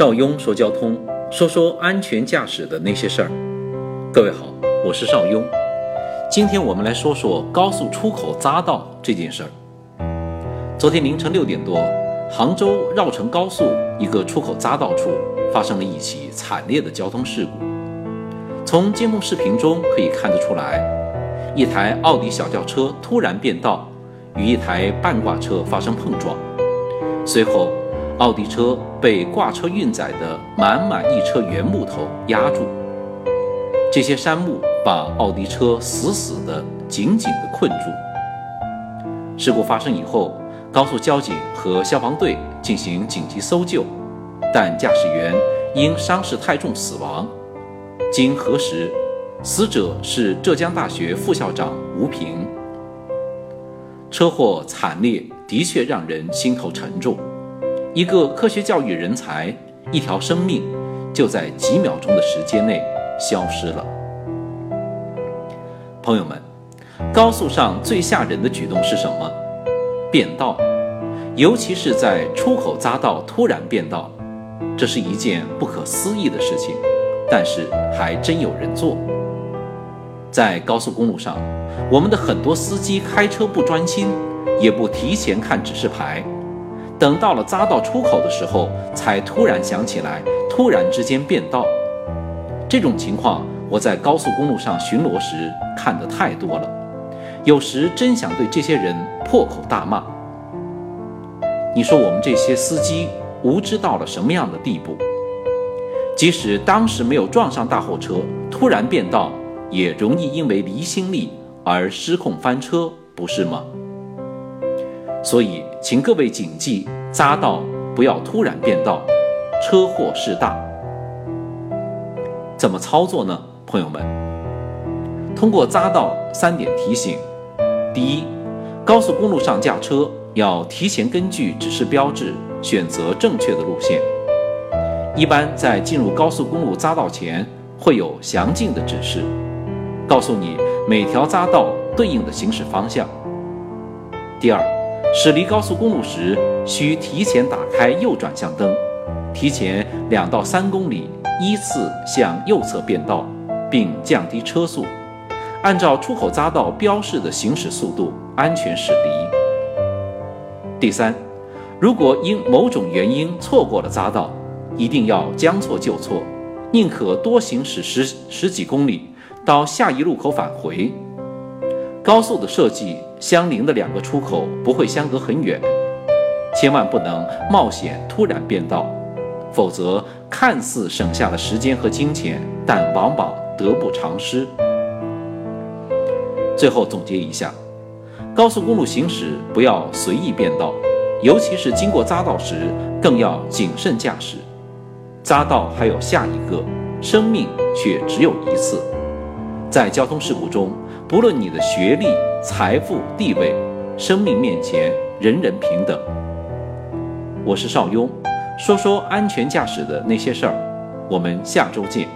邵雍说交通，说说安全驾驶的那些事儿。各位好，我是邵雍。今天我们来说说高速出口匝道这件事儿。昨天凌晨六点多，杭州绕城高速一个出口匝道处发生了一起惨烈的交通事故。从监控视频中可以看得出来，一台奥迪小轿车突然变道，与一台半挂车发生碰撞，随后。奥迪车被挂车运载的满满一车原木头压住，这些杉木把奥迪车死死的、紧紧的困住。事故发生以后，高速交警和消防队进行紧急搜救，但驾驶员因伤势太重死亡。经核实，死者是浙江大学副校长吴平。车祸惨烈，的确让人心头沉重。一个科学教育人才，一条生命就在几秒钟的时间内消失了。朋友们，高速上最吓人的举动是什么？变道，尤其是在出口匝道突然变道，这是一件不可思议的事情，但是还真有人做。在高速公路上，我们的很多司机开车不专心，也不提前看指示牌。等到了匝道出口的时候，才突然想起来，突然之间变道。这种情况我在高速公路上巡逻时看得太多了，有时真想对这些人破口大骂。你说我们这些司机无知到了什么样的地步？即使当时没有撞上大货车，突然变道，也容易因为离心力而失控翻车，不是吗？所以，请各位谨记，匝道不要突然变道，车祸事大。怎么操作呢？朋友们，通过匝道三点提醒：第一，高速公路上驾车要提前根据指示标志选择正确的路线。一般在进入高速公路匝道前，会有详尽的指示，告诉你每条匝道对应的行驶方向。第二，驶离高速公路时，需提前打开右转向灯，提前两到三公里依次向右侧变道，并降低车速，按照出口匝道标示的行驶速度安全驶离。第三，如果因某种原因错过了匝道，一定要将错就错，宁可多行驶十十几公里，到下一路口返回。高速的设计。相邻的两个出口不会相隔很远，千万不能冒险突然变道，否则看似省下了时间和金钱，但往往得不偿失。最后总结一下，高速公路行驶不要随意变道，尤其是经过匝道时，更要谨慎驾驶。匝道还有下一个，生命却只有一次。在交通事故中，不论你的学历。财富、地位、生命面前，人人平等。我是邵雍，说说安全驾驶的那些事儿。我们下周见。